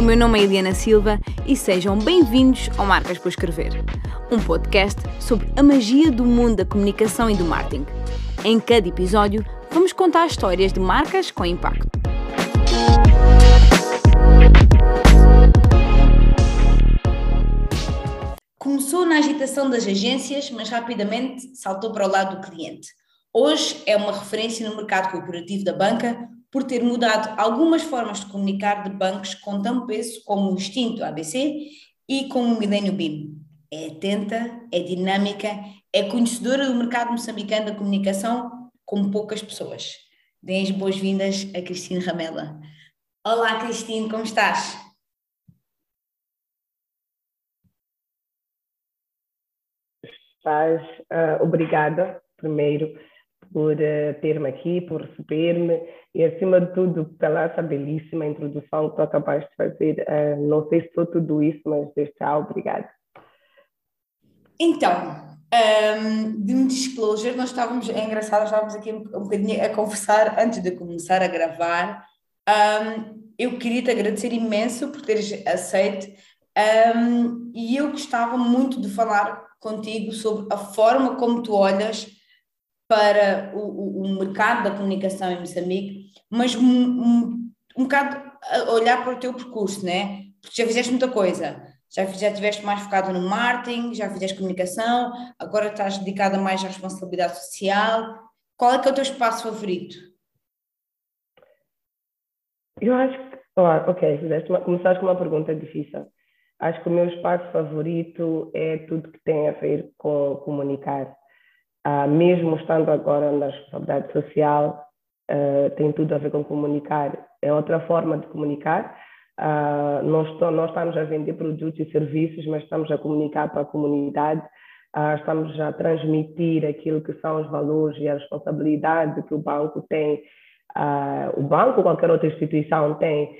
O meu nome é Eliana Silva e sejam bem-vindos ao Marcas por Escrever, um podcast sobre a magia do mundo da comunicação e do marketing. Em cada episódio, vamos contar histórias de marcas com impacto. Começou na agitação das agências, mas rapidamente saltou para o lado do cliente. Hoje é uma referência no mercado corporativo da banca por ter mudado algumas formas de comunicar de bancos com tão peso como o extinto ABC e como o Milênio BIM. É atenta, é dinâmica, é conhecedora do mercado moçambicano da comunicação como poucas pessoas. Deem as boas-vindas a Cristine Ramela. Olá, Cristine, como estás? Estás, uh, obrigada, primeiro, por uh, ter-me aqui, por receber-me e, acima de tudo, pela essa belíssima introdução que tu acabaste de fazer. Uh, não sei se sou tudo isso, mas desde já, obrigada. Então, um, de disclosure, nós estávamos, é engraçado, estávamos aqui um, um bocadinho a conversar antes de começar a gravar. Um, eu queria te agradecer imenso por teres aceito um, e eu gostava muito de falar contigo sobre a forma como tu olhas para o, o, mercado da comunicação em Moçambique, mas um, um, um bocado olhar para o teu percurso, né? Porque já fizeste muita coisa, já, já estiveste mais focado no marketing, já fizeste comunicação, agora estás dedicada mais à responsabilidade social. Qual é que é o teu espaço favorito? Eu acho que, oh, ok, começaste com uma pergunta difícil. Acho que o meu espaço favorito é tudo que tem a ver com comunicar Uh, mesmo estando agora na responsabilidade social, uh, tem tudo a ver com comunicar. É outra forma de comunicar. Uh, nós, nós, estamos a vender produtos e serviços, mas estamos a comunicar para a comunidade, estamos a transmitir aquilo que são os valores e a responsabilidade que o banco tem, o banco qualquer outra instituição tem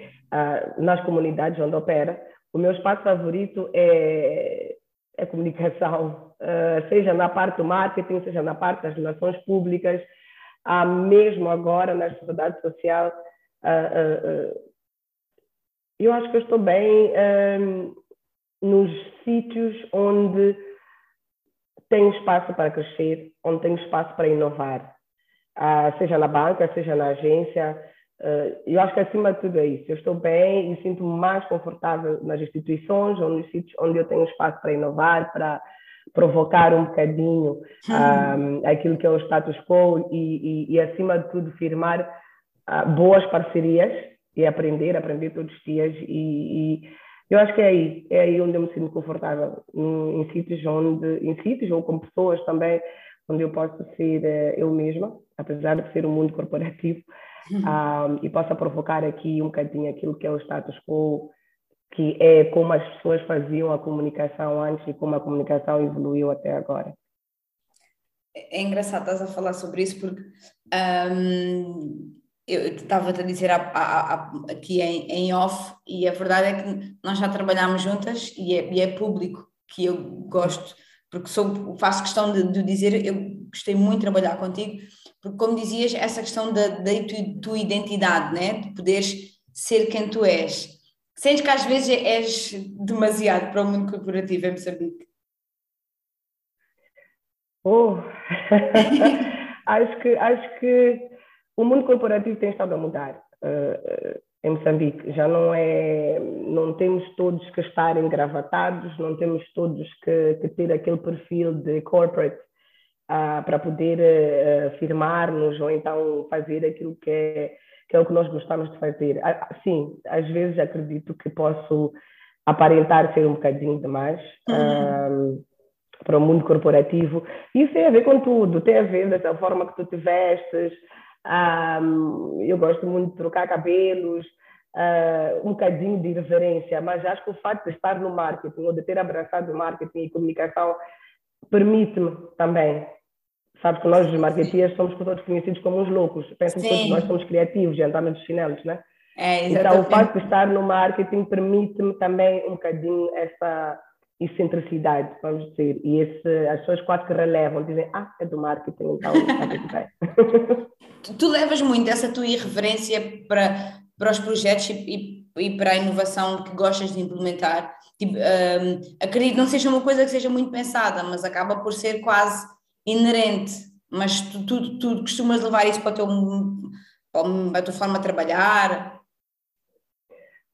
nas comunidades onde opera. O meu espaço favorito é, é comunicação, uh, seja na parte do marketing, seja na parte das relações públicas, há mesmo agora na sociedade social. Uh, uh, eu acho que eu estou bem nos sítios onde tenho espaço para crescer, onde tenho espaço para inovar, seja na banca, seja na agência. eu acho que acima de tudo é isso. Eu estou bem e sinto-me mais confortável nas instituições ou nos sítios onde eu tenho espaço para inovar, para provocar um bocadinho um, aquilo que é o status quo e, e, e acima de tudo, firmar uh, boas parcerias e aprender, aprender todos os dias. E, e, eu acho que é aí, é aí onde eu me sinto confortável, em, em sítios onde, em sítios ou com pessoas também, onde eu posso ser uh, eu mesma, apesar de ser um mundo corporativo, um, e possa provocar aqui um bocadinho aquilo que é o status quo que é como as pessoas faziam a comunicação antes e como a comunicação evoluiu até agora. É engraçado estás a falar sobre isso porque um, eu estava a dizer a, a, a, aqui em, em, off e a verdade é que nós já trabalhámos juntas e é, e é público que eu gosto, porque sou, faço questão de, de, dizer, eu gostei muito de trabalhar contigo, porque como dizias, essa questão da, da tua identidade, né? de poderes ser quem tu és Sentes que às vezes és demasiado para o mundo corporativo em Moçambique? Oh. acho, que, acho que o mundo corporativo tem estado a mudar uh, em Moçambique. Já não é. Não temos todos que estar engravatados, não temos todos que, que ter aquele perfil de corporate uh, para poder uh, firmar-nos ou então fazer aquilo que é que é o que nós gostamos de fazer. Ah, sim, às vezes acredito que posso aparentar ser um bocadinho demais uhum. um, para o mundo corporativo. Isso tem a ver com tudo, tem a ver da forma que tu te vestes. Um, eu gosto muito de trocar cabelos, uh, um bocadinho de irreverência, mas acho que o fato de estar no marketing ou de ter abraçado o marketing e comunicação permite-me também Sabes que nós, os marketeers, somos todos conhecidos como uns loucos. Pensam que todos nós somos criativos e andamos de chinelos, né? É, então, o facto de estar no marketing permite-me também um bocadinho essa excentricidade, vamos dizer. E esse, as pessoas quase que relevam, dizem, ah, é do marketing, então está tudo bem. tu, tu levas muito essa tua irreverência para, para os projetos e, e e para a inovação que gostas de implementar. Tipo, um, acredito que não seja uma coisa que seja muito pensada, mas acaba por ser quase inerente. Mas tu, tu, tu costumas levar isso para, teu, para a tua forma de trabalhar?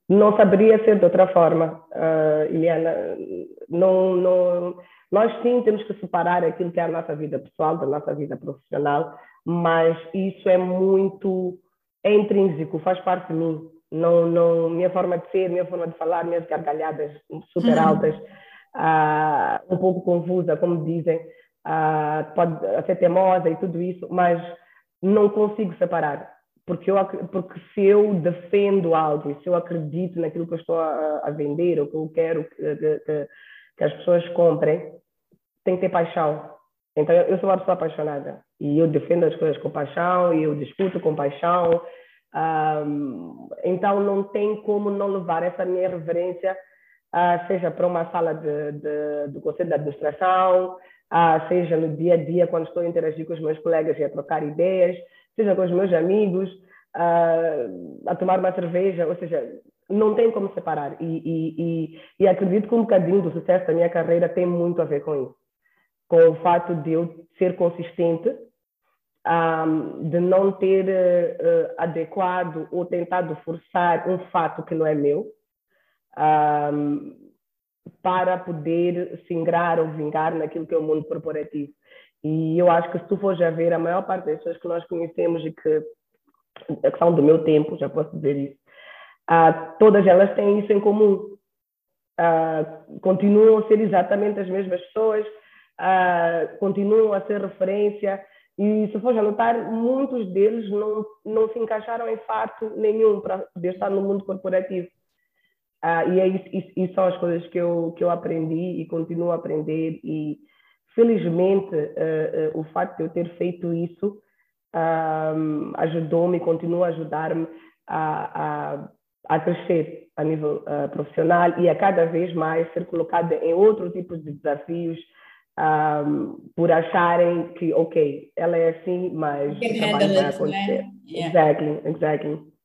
Não saberia ser de outra forma, uh, Eliana. Não, não, nós sim temos que separar aquilo que é a nossa vida pessoal da nossa vida profissional, mas isso é muito é intrínseco, faz parte de mim. Não, não, minha forma de ser, minha forma de falar, minhas gargalhadas super uhum. altas, uh, um pouco confusa, como dizem, uh, pode ser teimosa e tudo isso, mas não consigo separar. Porque, eu, porque se eu defendo algo, se eu acredito naquilo que eu estou a, a vender, ou que eu quero que, que, que as pessoas comprem, tem que ter paixão. Então, eu sou uma pessoa apaixonada e eu defendo as coisas com paixão e eu discuto com paixão. Um, então, não tem como não levar essa minha reverência, uh, seja para uma sala de, de, do Conselho de Administração, uh, seja no dia a dia, quando estou a interagir com os meus colegas e a trocar ideias, seja com os meus amigos, uh, a tomar uma cerveja, ou seja, não tem como separar. E, e, e, e acredito que um bocadinho do sucesso da minha carreira tem muito a ver com isso com o fato de eu ser consistente, um, de não ter uh, adequado ou tentado forçar um fato que não é meu, um, para poder se ingrar ou vingar naquilo que é o mundo corporativo. E eu acho que se tu fores a ver, a maior parte das pessoas que nós conhecemos e que, que são do meu tempo, já posso dizer isso, uh, todas elas têm isso em comum. Uh, continuam a ser exatamente as mesmas pessoas, uh, continuam a ser referência. E se for a notar, muitos deles não, não se encaixaram em fato nenhum para poder estar no mundo corporativo. Uh, e é isso, isso, são as coisas que eu, que eu aprendi e continuo a aprender. E felizmente, uh, uh, o fato de eu ter feito isso ajudou-me e continua a ajudar-me a, a, a, crescer a nível profissional e a cada vez mais ser colocada em outro tipo de desafios um, por acharem que, ok, ela é assim, mas trabalho vai acontecer. Né? Yeah. Exactly, exactly.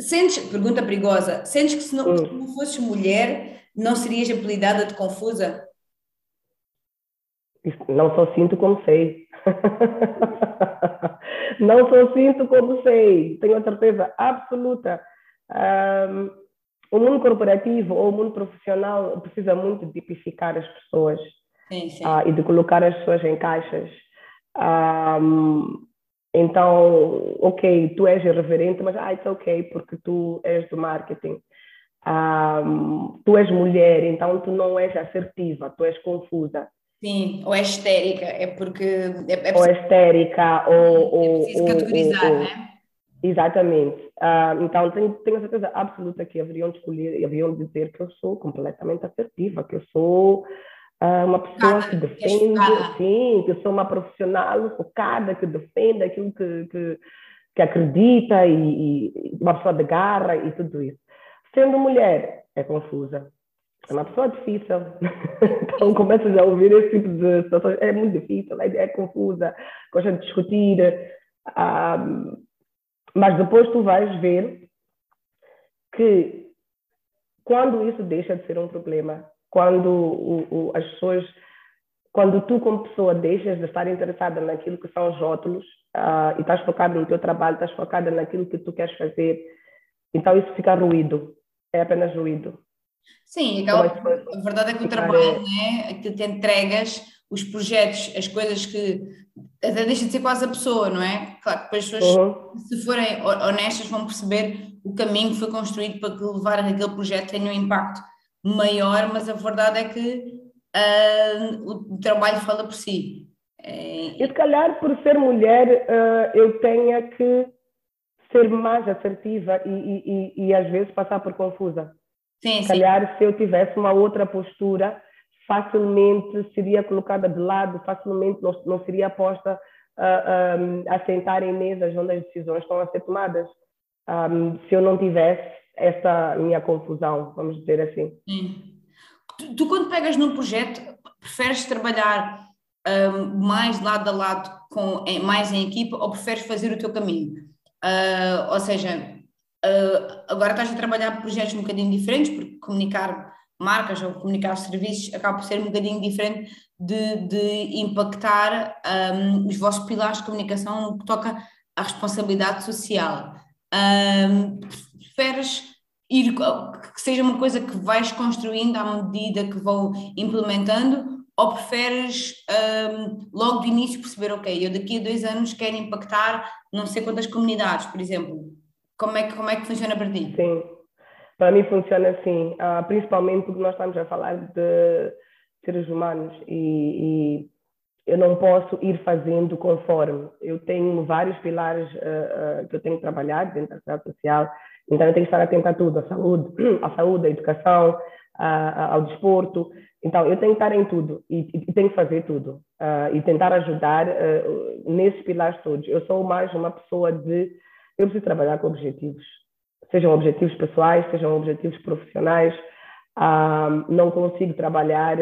Sentes, pergunta perigosa, sentes que se não, hum. se não fosses mulher, não serias apelidada de confusa? Não só sinto como sei. não só sinto como sei. Tenho a certeza absoluta. Um, o mundo corporativo ou o mundo profissional precisa muito tipificar as pessoas sim, sim. Uh, e de colocar as pessoas em caixas. Um, então, ok, tu és irreverente, mas ah, it's ok, porque tu és do marketing. Um, tu és mulher, então tu não és assertiva, tu és confusa. Sim, ou é histérica, é porque. É, é ou é histérica, ou. É preciso ou, categorizar, ou, né? Exatamente. Uh, então, tenho, tenho certeza absoluta que haveriam de escolher, haveriam de dizer que eu sou completamente assertiva, que eu sou uma pessoa que defende, sim, que sou uma profissional focada, que defende aquilo que, que, que acredita e, e, uma pessoa de garra e tudo isso. Sendo mulher, é confusa. É uma pessoa difícil. então começas a ouvir esse tipo de situações. É muito difícil, é, é confusa, gosta de discutir. Ah, mas depois tu vais ver que quando isso deixa de ser um problema, quando o, o, as pessoas, quando tu como pessoa deixas de estar interessada naquilo que são os rótulos uh, e estás focada no teu trabalho, estás focada naquilo que tu queres fazer, então isso fica ruído, é apenas ruído. Sim, aquela, a verdade é que o trabalho, né, aquilo que entregas, os projetos, as coisas que até deixa de ser quase a pessoa, não é? Claro que depois as pessoas, uhum. se forem honestas, vão perceber o caminho que foi construído para que levar aquele projeto tenha um impacto maior, mas a verdade é que uh, o trabalho fala por si. É... E se calhar por ser mulher uh, eu tenha que ser mais assertiva e, e, e, e, às vezes passar por confusa. Sim, se calhar sim. se eu tivesse uma outra postura, facilmente seria colocada de lado, facilmente não, não seria posta uh, um, a sentar em mesas onde as decisões estão a ser tomadas. Um, se eu não tivesse esta minha confusão, vamos dizer assim. Sim. Tu, tu, quando pegas num projeto, preferes trabalhar um, mais lado a lado, com, em, mais em equipa, ou preferes fazer o teu caminho? Uh, ou seja, uh, agora estás a trabalhar projetos um bocadinho diferentes, porque comunicar marcas ou comunicar serviços acaba por ser um bocadinho diferente de, de impactar um, os vossos pilares de comunicação no que toca à responsabilidade social. Um, preferes ir, que seja uma coisa que vais construindo à medida que vão implementando ou preferes um, logo do início perceber, ok, eu daqui a dois anos quero impactar não sei quantas comunidades, por exemplo. Como é que, como é que funciona para ti? Sim, para mim funciona assim, uh, principalmente porque nós estamos a falar de seres humanos e, e, eu não posso ir fazendo conforme. Eu tenho vários pilares uh, uh, que eu tenho que trabalhar dentro da cidade social, então eu tenho que estar atento a tudo, a saúde, a saúde, a educação, ao desporto. Então eu tenho que estar em tudo e, e tenho que fazer tudo e tentar ajudar nesses pilares todos. Eu sou mais uma pessoa de eu preciso trabalhar com objetivos sejam objetivos pessoais, sejam objetivos profissionais. Ah, não consigo trabalhar,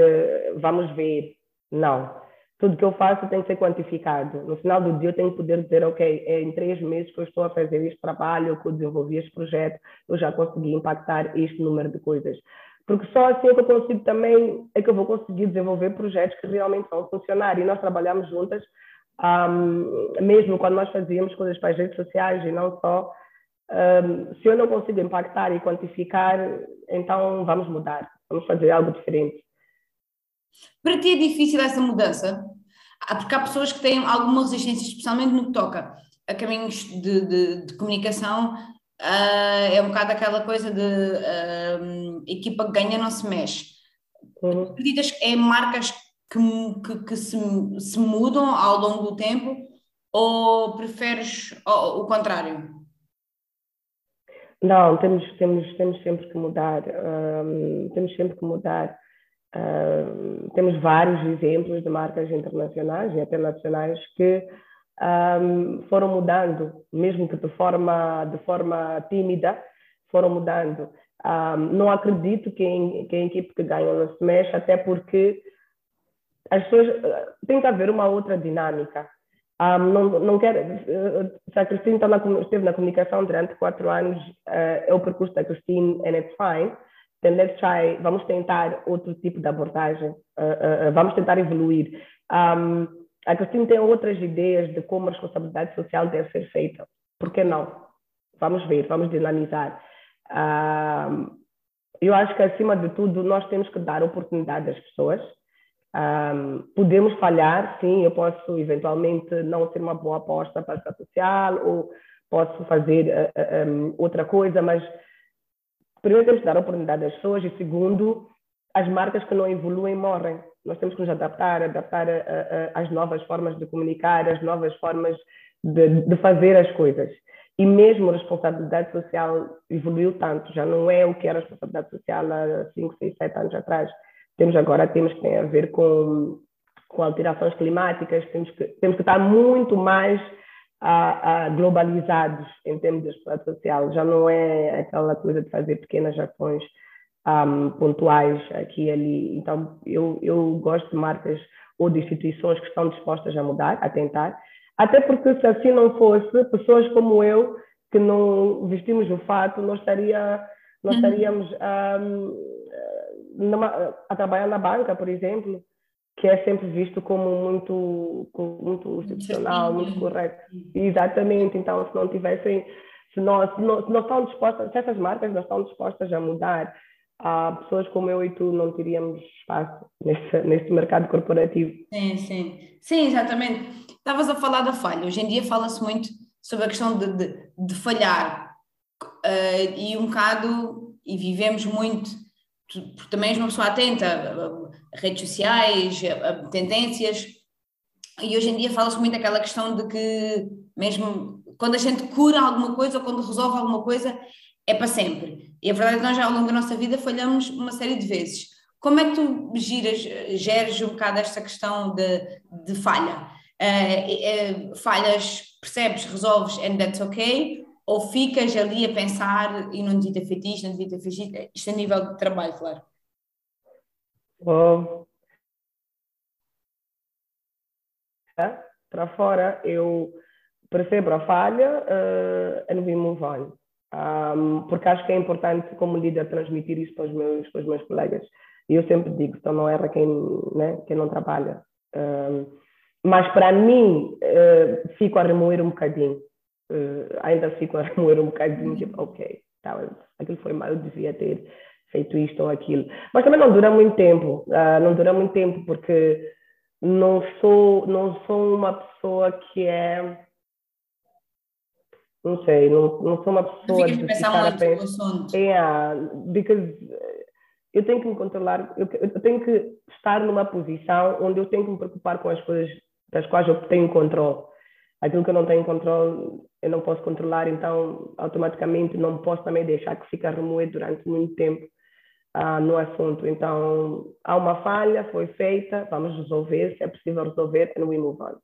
vamos ver. Não. Tudo que eu faço tem que ser quantificado. No final do dia, eu tenho que poder dizer: ok, é em três meses que eu estou a fazer este trabalho, que eu desenvolvi este projeto, eu já consegui impactar este número de coisas. Porque só assim é que eu consigo também, é que eu vou conseguir desenvolver projetos que realmente vão funcionar. E nós trabalhamos juntas, um, mesmo quando nós fazíamos coisas para as redes sociais e não só, um, se eu não consigo impactar e quantificar, então vamos mudar, vamos fazer algo diferente. Para ti é difícil essa mudança? Ah, porque há pessoas que têm alguma resistência, especialmente no que toca a caminhos de, de, de comunicação, uh, é um bocado aquela coisa de uh, equipa que ganha não se mexe. Uhum. Acreditas que é marcas que, que, que se, se, mudam ao longo do tempo ou preferes o contrário? Não, temos, temos, temos sempre que mudar, um, temos sempre que mudar. Um, temos vários exemplos de marcas internacionais e até nacionais que um, foram mudando, mesmo que de forma, de forma tímida, foram mudando. não acredito que, em, que a equipe que ganha não se mexe, até porque as pessoas tem que haver uma outra dinâmica. Um, não, não quero, se a Cristina esteve na comunicação durante quatro anos, uh, é o percurso da Cristina and it's fine. Then let's try, vamos tentar outro tipo de abordagem, uh, uh, vamos tentar evoluir. Um, a Cristina tem outras ideias de como a responsabilidade social deve ser feita. Por que não? Vamos ver, vamos dinamizar. Um, eu acho que, acima de tudo, nós temos que dar oportunidade às pessoas um, podemos falhar, sim, eu posso eventualmente não ser uma boa aposta para a social ou posso fazer uh, uh, outra coisa, mas primeiro temos que dar oportunidade às pessoas e segundo, as marcas que não evoluem morrem. Nós temos que nos adaptar, adaptar às novas formas de comunicar, às novas formas de, de fazer as coisas. E mesmo a responsabilidade social evoluiu tanto, já não é o que era a responsabilidade social há 5, 6, 7 anos atrás temos agora temas que têm a ver com, com alterações climáticas, temos que, temos que estar muito mais a, a globalizados em termos de espaço social. Já não é aquela coisa de fazer pequenas ações um, pontuais aqui e ali. Então, eu, eu gosto de marcas ou de instituições que estão dispostas a mudar, a tentar. Até porque se assim não fosse, pessoas como eu, que não vestimos o fato, não estaria, nós uhum. estaríamos um, numa, a trabalhar na banca, por exemplo, que é sempre visto como muito, muito institucional, muito correto. Exatamente. Então, se não tivessem, se não, se não, se não estão dispostas, se essas marcas não estão dispostas a mudar, a pessoas como eu e tu não teríamos espaço nesse, nesse mercado corporativo. Sim, sim. Sim, exatamente. Estavas a falar da falha. Hoje em dia fala-se muito sobre a questão de, de, de falhar. Uh, e um bocado, e vivemos muito porque também és uma pessoa atenta a, redes sociais, a, tendências, e hoje em dia fala-se muito aquela questão de que mesmo quando a gente cura alguma coisa ou quando resolve alguma coisa é para sempre. E a verdade é que nós já ao longo da nossa vida falhamos uma série de vezes. Como é que tu giras, geres um bocado esta questão de, de falha? Uh, uh, falhas, percebes, resolves and that's okay? Ou ficas ali a pensar e não devia ter feito isto, não devia ter feito isto, isto a nível de trabalho, claro. Oh. Para fora, eu percebo a falha uh, and we move on. Um, porque acho que é importante, como líder, transmitir isso para os meus, para os meus colegas. E eu sempre digo, então não erra quem, né, quem não trabalha. Um, mas para mim, uh, fico a remoer um bocadinho. Uh, ainda fico a remoer um bocadinho, tipo, ok, tá, aquilo foi mal, eu devia ter feito isto ou aquilo. Mas também não dura muito tempo, uh, não dura muito tempo, porque não sou, não sou uma pessoa que é não sei, não, não sou uma pessoa de ficar a pensar. Yeah, because eu tenho que me controlar, eu, eu, tenho que estar numa posição onde eu tenho que me preocupar com as coisas das quais eu tenho controle. Aquilo que eu não tenho controle, eu não posso controlar, então automaticamente não posso também deixar que fique a remoer durante muito tempo uh, no assunto. Então, há uma falha, foi feita, vamos resolver, se é possível resolver, and we move on.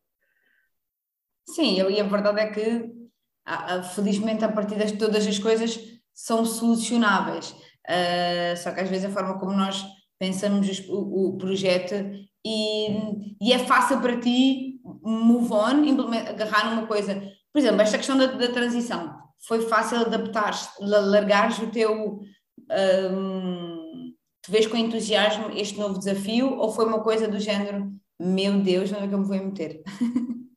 Sim, e a verdade é que felizmente a partir de todas as coisas são solucionáveis. Uh, só que às vezes a forma como nós pensamos o, o projeto e, e, é fácil para ti move on, agarrar numa coisa. Por exemplo, esta questão da, da transição, foi fácil adaptar-te, largares o teu. Um, te vês com entusiasmo este novo desafio ou foi uma coisa do género, meu Deus, onde é que eu me vou meter?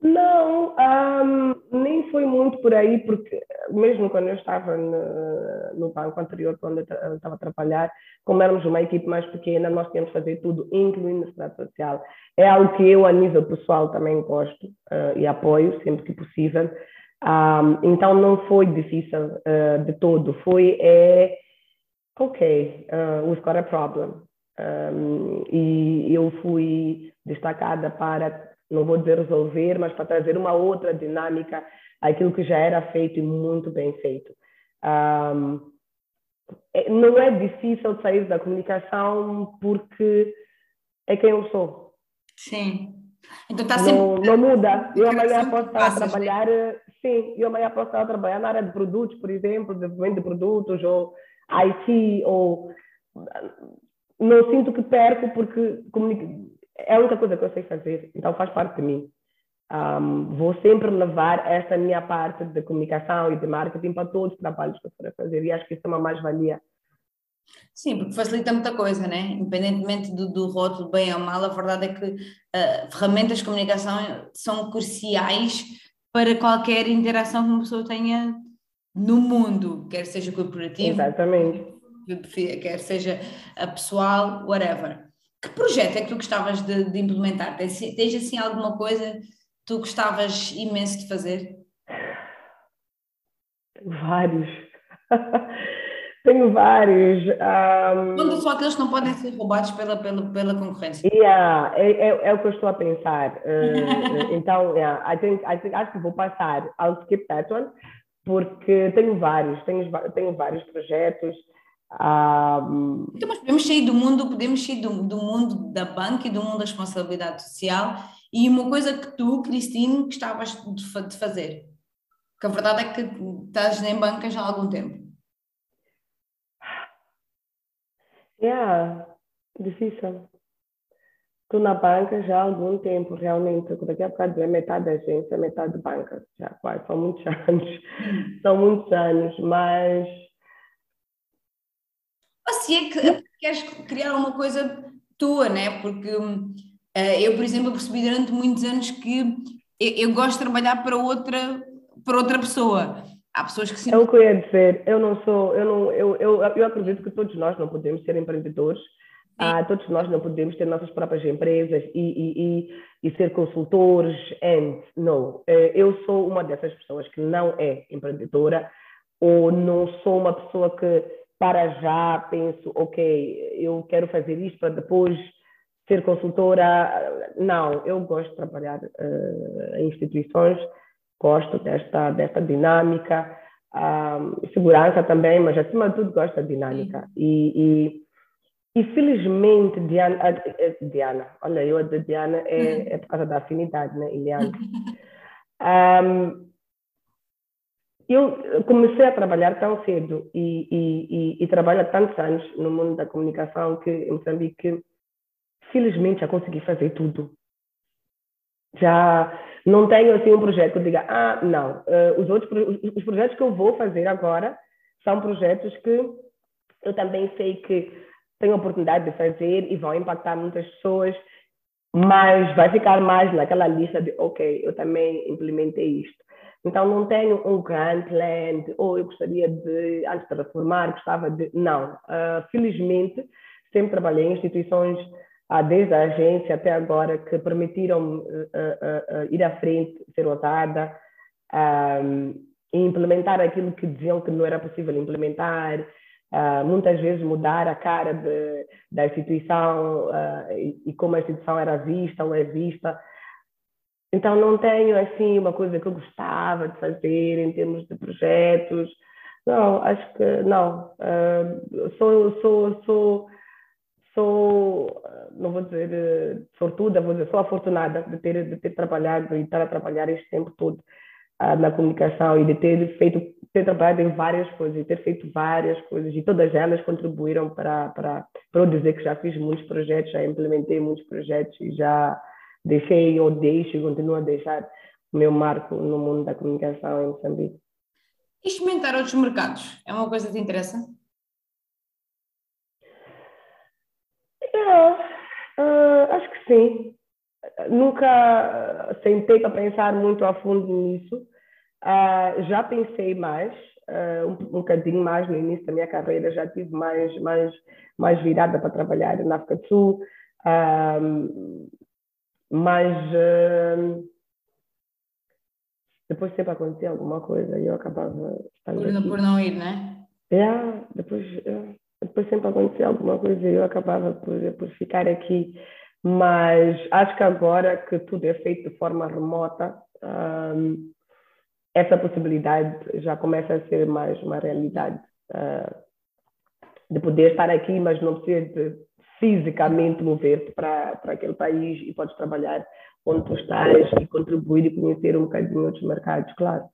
Não, um, nem foi muito por aí, porque mesmo quando eu estava no, no banco anterior, quando eu estava a trabalhar, como éramos uma equipe mais pequena, nós tínhamos que fazer tudo, incluindo a cidade social. É algo que eu, a nível pessoal, também gosto uh, e apoio sempre que possível. Um, então não foi difícil uh, de todo, foi é, ok, uh, we've got a problem. Um, e eu fui destacada para não vou dizer resolver, mas para trazer uma outra dinâmica àquilo que já era feito e muito bem feito. Um, não é difícil sair da comunicação porque é quem eu sou. Sim. Então está sempre. Não, não muda. Eu amanhã posso estar a trabalhar, sim, eu amanhã posso estar a trabalhar na área de produtos, por exemplo, desenvolvimento de produtos, ou IT, ou. Não sinto que perco porque é a única coisa que eu sei fazer, então faz parte de mim. Um, vou sempre levar esta minha parte de comunicação e de marketing para todos os trabalhos que eu for a fazer e acho que isso é uma mais-valia. Sim, porque facilita muita coisa, né? Independentemente do, do rótulo bem ou mal, a verdade é que uh, ferramentas de comunicação são cruciais para qualquer interação que uma pessoa tenha no mundo, quer seja corporativo, Exatamente. quer seja pessoal, whatever. Que projeto é que tu gostavas de, de implementar? Tens, tens assim alguma coisa que tu gostavas imenso de fazer? Vários. Tenho vários. Um... Quando só aqueles que não podem ser roubados pela, pela, pela concorrência. Yeah, é, é, é o que eu estou a pensar. Uh, então, yeah, I think, I think, acho que vou passar ao skip that one, porque tenho vários, tenho, tenho vários projetos. Um... Então, mas podemos sair do mundo, podemos sair do, do mundo da banca e do mundo da responsabilidade social e uma coisa que tu, Cristine, gostavas de, de fazer. Porque a verdade é que estás em banca já há algum tempo. Yeah, difícil. Estou na banca já há algum tempo, realmente. Daqui a bocado é metade da agência, metade banca. Já quase, são muitos anos. São muitos anos, mas ou se é que queres criar uma coisa tua, né? Porque uh, eu, por exemplo, percebi durante muitos anos que eu, eu, gosto de trabalhar para outra, para outra pessoa. Há pessoas que sim. É o que eu ia dizer. Eu não sou, eu não, eu, eu, eu acredito que todos nós não podemos ser empreendedores. Ah, todos nós não podemos ter nossas próprias empresas e, e, e, e ser consultores. And no, eh, eu sou uma dessas pessoas que não é empreendedora ou não sou uma pessoa que para já penso, ok, eu quero fazer isto para depois ser consultora. Não, eu gosto de trabalhar uh, em instituições, gosto desta, desta dinâmica, uh, segurança também, mas acima de tudo gosto da dinâmica. E, e, e, felizmente, Diana, Diana, olha, eu a Diana é, é por causa da afinidade, né, Eliana. Um, eu comecei a trabalhar tão cedo e, e, e, e, trabalho há tantos anos no mundo da comunicação que em Moçambique, felizmente, já consegui fazer tudo. Já não tenho assim um projeto que eu diga, ah, não, uh, os outros os, os projetos que eu vou fazer agora são projetos que eu também sei que tenho a oportunidade de fazer e vão impactar muitas pessoas, mas vai ficar mais naquela lista de, ok, eu também implementei isto. Então, não tenho um grande plan de, ou eu gostaria de, antes de reformar, gostava de. Não. Uh, felizmente, sempre trabalhei em instituições, uh, desde a agência até agora, que permitiram uh, ir à frente, ser ousada, e implementar aquilo que diziam que não era possível implementar, muitas vezes mudar a cara de, da instituição e, e, como a instituição era vista ou é vista. Então não tenho assim uma coisa que eu gostava de fazer em termos de projetos. Não, acho que não. Uh, sou, sou, sou, sou, não vou dizer sortuda, vou dizer, sou afortunada de ter, de ter trabalhado e estar a trabalhar este tempo todo na comunicação e de ter feito ter trabalhado em várias coisas e ter feito várias coisas e todas elas contribuíram para para para eu dizer que já fiz muitos projetos já implementei muitos projetos e já deixei ou deixo e continuo a deixar o meu marco no mundo da comunicação em Moçambique. E experimentar outros mercados é uma coisa que te interessa? É, uh, acho que sim nunca sentei para pensar muito a fundo nisso. Uh, já pensei mais, uh, um, um bocadinho mais no início da minha carreira, já tive mais, mais, mais virada para trabalhar na África do Sul, uh, mas depois sempre acontecia alguma coisa e eu acabava por, aqui. por não ir, né? Yeah, depois, yeah, depois sempre acontecia alguma coisa e eu acabava por, por ficar aqui mas acho que agora que tudo é feito de forma remota, um, essa possibilidade já começa a ser mais uma realidade uh, de poder estar aqui, mas não precisa de fisicamente mover-te para, para aquele país e podes trabalhar onde tu estás e contribuir e conhecer um bocadinho outros mercados, claro.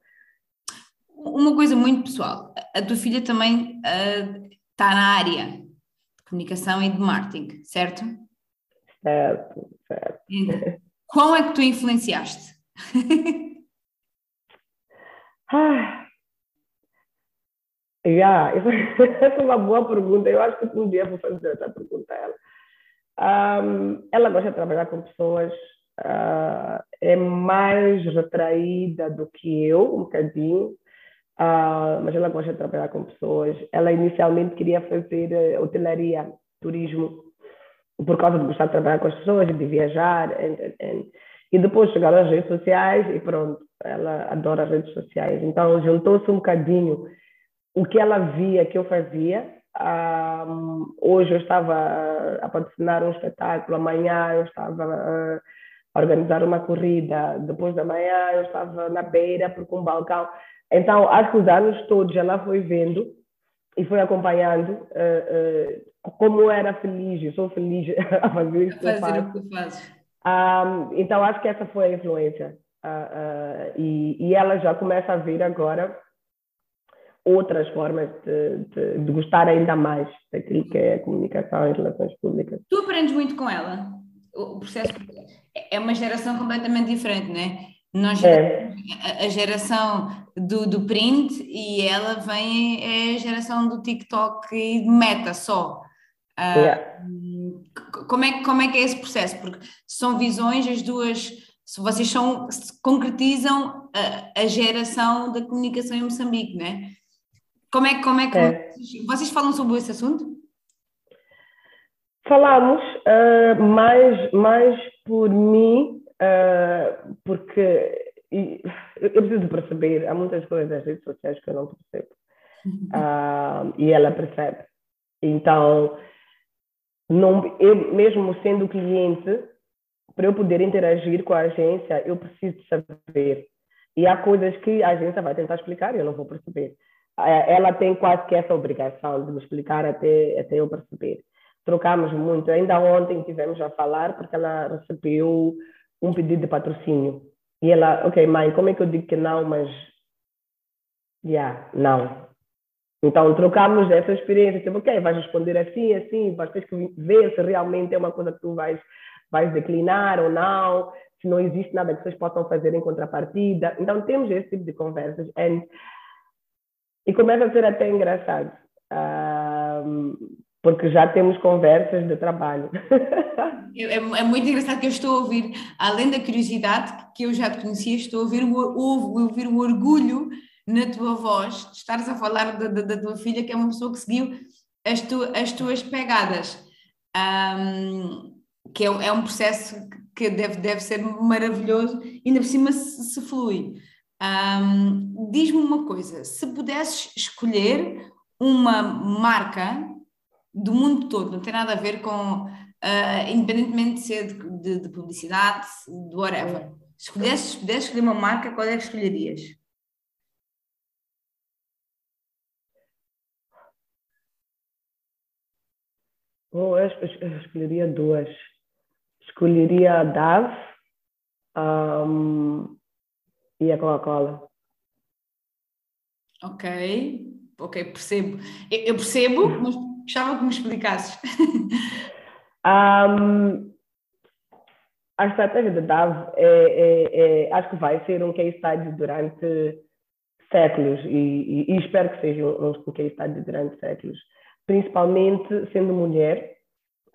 Uma coisa muito pessoal, a tua filha também uh, está na área de comunicação e de marketing, certo? Certo, certo. Qual é que tu influenciaste? ah, yeah, essa é uma boa pergunta. Eu acho que um dia vou fazer essa pergunta a ela. Um, ela gosta de trabalhar com pessoas, uh, é mais retraída do que eu, um bocadinho, uh, mas ela gosta de trabalhar com pessoas. Ela inicialmente queria fazer uh, hotelaria, turismo, por causa de gostar de trabalhar com as pessoas, de viajar. And, and, e depois chegaram as redes sociais e pronto, ela adora as redes sociais. Então juntou-se um bocadinho o que ela via que eu fazia. Um, hoje eu estava a patrocinar um espetáculo, amanhã eu estava a organizar uma corrida, depois da manhã eu estava na beira porque um balcão. Então, acho que os anos todos ela foi vendo e foi acompanhando uh, uh, como era feliz, eu sou feliz a fazer isso que eu faço. Um, então acho que essa foi a influência uh, e, e, ela já começa a ver agora outras formas de, de, de, gostar ainda mais daquilo que é a comunicação e relações públicas. Tu aprendes muito com ela. O processo é uma geração completamente diferente, não é? Nós é. a, geração do, do print e ela vem é a geração do TikTok e de meta só. Uh, yeah. como, é, como é que é esse processo? Porque são visões, as duas, se vocês são, se concretizam a, a, geração da comunicação em Moçambique, não é? Como é, como é que é. vocês falam sobre esse assunto? Falamos, uh, mais, mais por mim, uh, porque eu preciso perceber, há muitas coisas nas redes sociais que eu não percebo. Uh, e ela percebe. Então, não, eu mesmo sendo cliente, para eu poder interagir com a agência, eu preciso saber. E há coisas que a agência vai tentar explicar e eu não vou perceber. Ela tem quase que essa obrigação de me explicar até, até eu perceber. Trocamos muito. Ainda ontem tivemos a falar porque ela recebeu um pedido de patrocínio. E ela, ok, mãe, como é que eu digo que não, mas. Yeah, não. Então trocamos essa experiência, tipo, ok, vais responder assim, assim, vais ter que ver se realmente é uma coisa que tu vais, vais declinar ou não, se não existe nada que vocês possam fazer em contrapartida. Então, temos esse tipo de conversas. And, e começa a ser até engraçado, um, porque já temos conversas de trabalho. É, é, muito engraçado que eu estou a ouvir, além da curiosidade que eu já te conhecia, estou a ouvir o, ouvir o orgulho na tua voz, de estares a falar da, da, da, tua filha, que é uma pessoa que seguiu as, tu, as tuas pegadas. Um, que é, é, um processo que deve, deve ser maravilhoso, e ainda por cima se, se flui. Um, Diz-me uma coisa: se pudesses escolher uma marca do mundo todo, não tem nada a ver com, uh, independentemente de ser de, de, de, publicidade, de whatever, se pudesses, se pudesses escolher uma marca, qual é que escolherias? Oh, eu, eu, escolheria duas. Escolheria a DAV um, e a Coca-Cola. Ok, ok, percebo. Eu percebo, mas gostava que me explicasses. um, a estratégia da DAV é, é, é, acho que vai ser um case study durante séculos e, e, e espero que seja um, um case study durante séculos principalmente sendo mulher,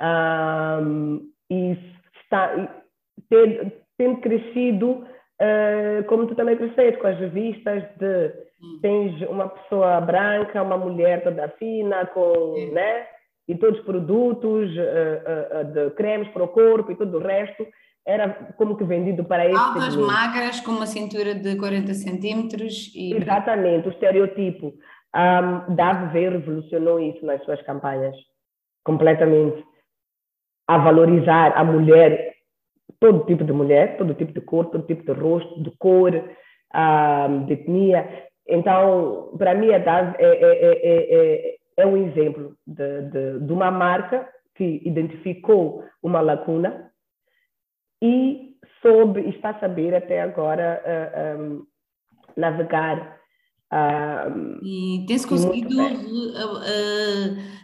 um, e está, ter, tendo crescido uh, como tu também cresceste, com as revistas de hum. tens uma pessoa branca, uma mulher toda fina, com, né? E todos os produtos uh, uh, de cremes para o corpo e tudo o resto era como que vendido para esse Altas, magras, com uma cintura de 40 centímetros. E... Exatamente, o estereotipo. Um, Davi veio revolucionou isso nas suas campanhas, completamente. A valorizar a mulher, todo tipo de mulher, todo tipo de cor, todo tipo de rosto, de cor, um, de etnia. Então, para mim, a Davi é, é, é, é, um exemplo de, de, de uma marca que identificou uma lacuna e soube, está a saber até agora uh, um, navegar e tem-se conseguido,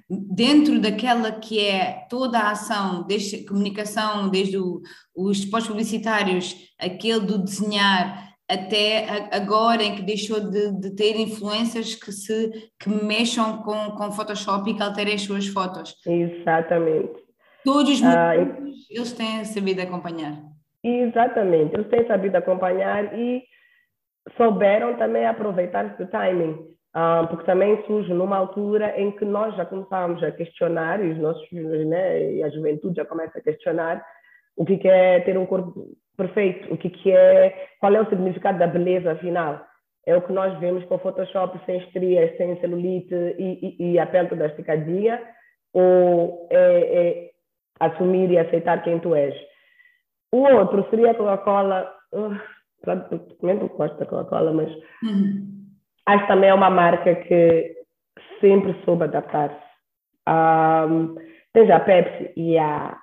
dentro daquela que é toda a ação, desde a comunicação, desde o, os spots publicitários, aquele do desenhar, até agora em que deixou de, de, ter influências que se que mexam com, com Photoshop e que alterem as suas fotos. Exatamente. Todos os ah, eles têm sabido acompanhar. Exatamente, eles têm sabido acompanhar e souberam também aproveitar do timing, uh, porque também surge numa altura em que nós já começámos a questionar, e os nossos né, e a juventude já começa a questionar o que, que é ter um corpo perfeito, o que, que é, qual é o significado da beleza afinal. É o que nós vemos com o Photoshop sem estrias, sem celulite e, e, e a pele toda esticadinha, ou é, é assumir e aceitar quem tu és. O outro seria Coca-Cola. Uh, também não gosto da Coca-Cola, mas uhum. acho que também é uma marca que sempre soube adaptar-se. Um, tem já a Pepsi e a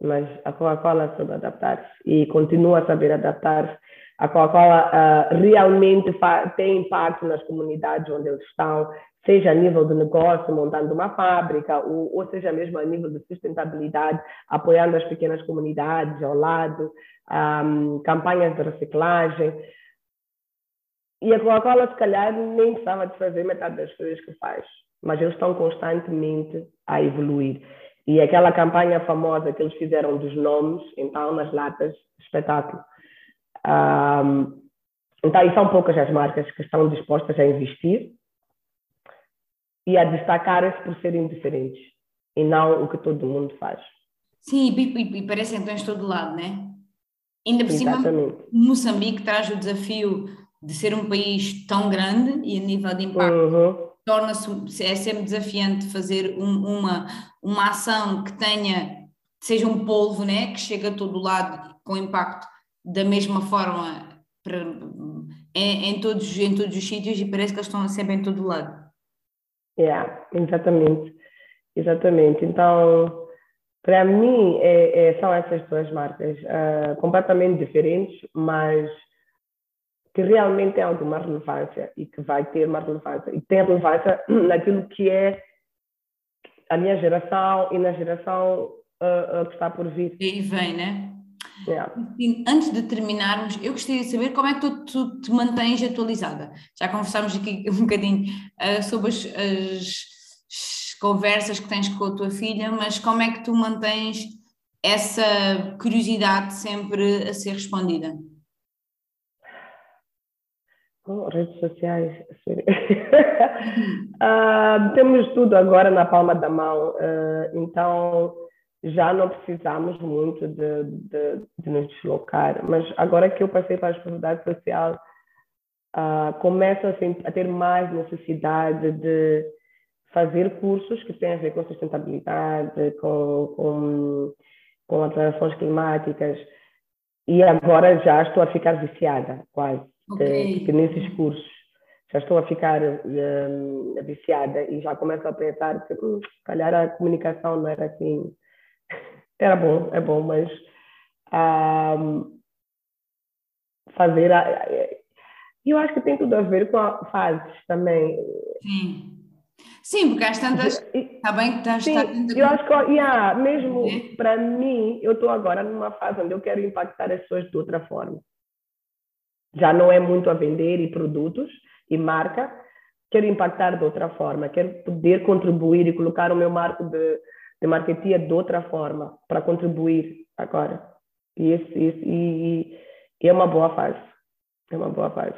mas a Coca-Cola soube adaptar-se e continua a saber adaptar-se. A Coca-Cola uh, realmente tem impacto nas comunidades onde eles estão, seja a nível de negócio, montando uma fábrica, ou, ou seja mesmo a nível de sustentabilidade, apoiando as pequenas comunidades ao lado, um, campanhas de reciclagem. E a Coca-Cola, se calhar, nem precisava de fazer metade das coisas que faz, mas eles estão constantemente a evoluir. E aquela campanha famosa que eles fizeram dos nomes, então, nas latas, espetáculo. Um, então, e são poucas as marcas que estão dispostas a investir e a destacar-se por serem diferentes e não o que todo mundo faz. Sim, e, e, parecem que estão em todo lado, né? Ainda por cima, Moçambique traz o desafio de ser um país tão grande e a nível de impacto uhum. torna-se é sempre desafiante fazer um, uma, uma ação que tenha, seja um polvo, né, que chega a todo lado com impacto da mesma forma para, em, em, todos, em todos os sítios e parece que eles estão sempre em todo lado. Yeah, exatamente, exatamente. Então, para mim, é, é, são essas duas marcas, uh, completamente diferentes, mas que realmente têm alguma relevância e que vai ter uma relevância. E tem relevância naquilo que é a minha geração e na geração uh, uh, que está por vir. E vem, né? Yeah. Antes de terminarmos, eu gostaria de saber como é que tu, tu te mantens atualizada. Já conversámos aqui um bocadinho uh, sobre as, as, conversas que tens com a tua filha, mas como é que tu mantens essa curiosidade sempre a ser respondida? Oh, redes sociais. uh, temos tudo agora na palma da mão, uh, então já não precisamos muito de, de, de, nos deslocar, mas agora que eu passei para a responsabilidade social, uh, começo a, a, ter mais necessidade de fazer cursos que têm a ver com sustentabilidade, com, com, com alterações climáticas, e agora já estou a ficar viciada, quase, okay. de, nesses cursos. Já estou a ficar um, viciada e já começo a pensar que, hum, calhar, a comunicação não era assim era bom, é bom, mas um, fazer. A, eu acho que tem tudo a ver com a fases também. Sim. Sim, porque às tantas. Está bem que estás. Sim, eu acho que, yeah, mesmo é. para mim, eu estou agora numa fase onde eu quero impactar as pessoas de outra forma. Já não é muito a vender e produtos e marca, quero impactar de outra forma, quero poder contribuir e colocar o meu marco de, de marketing de outra forma para contribuir agora. E, esse, esse, e, e é uma boa fase. É uma boa fase.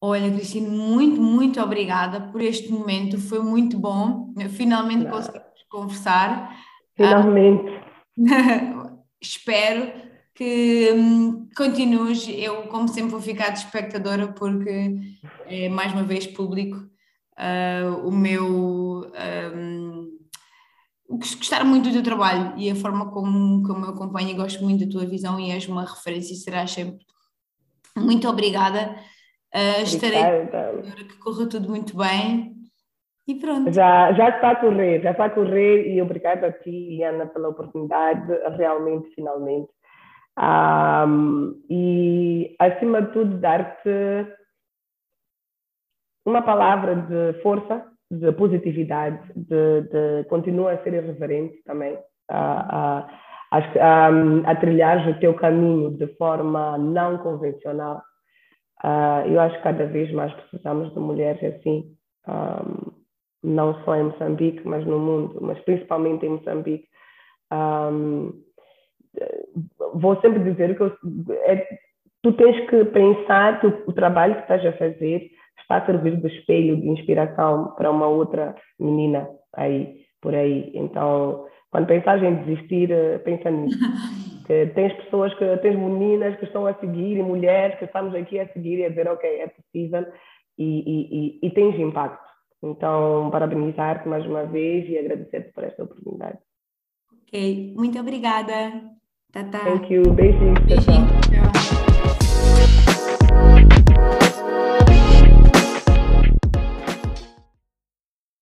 Olha, Cristina, muito, muito obrigada por este momento. Foi muito bom. Finalmente Não. conseguimos conversar. Finalmente. Ah, espero que hum, continues. Eu, como sempre, vou ficar de espectadora porque é mais uma vez público uh, o meu. Um, gostar muito do teu trabalho e a forma como, como eu acompanho e gosto muito da tua visão e és uma referência e serás sempre. Muito obrigada. Uh, estarei que corra tudo muito bem e pronto. Já, já está a correr, já está a correr e obrigada a ti, Ana, pela oportunidade, realmente, finalmente. Um, e, acima de tudo, dar-te uma palavra de força de positividade, de, de continua a ser irreverente também, a, a, a, a, trilhar o teu caminho de forma não convencional. Uh, eu acho que cada vez mais precisamos de mulheres assim, um, não só em Moçambique, mas no mundo, mas principalmente em Moçambique. Um, vou sempre dizer que eu, é, tu tens que pensar que o, o trabalho que estás a fazer está a servir de espelho, de inspiração para uma outra menina aí, por aí. Então, quando pensas em desistir, eh, pensa nisso. Que tens pessoas, que tens meninas que estão a seguir e mulheres que estamos aqui a seguir e a dizer, ok, é possível e, e, e, e tens impacto. Então, parabenizar-te mais uma vez e agradecer-te por esta oportunidade. Ok, muito obrigada. Tata. Thank you. Beijinhos. Beijinhos.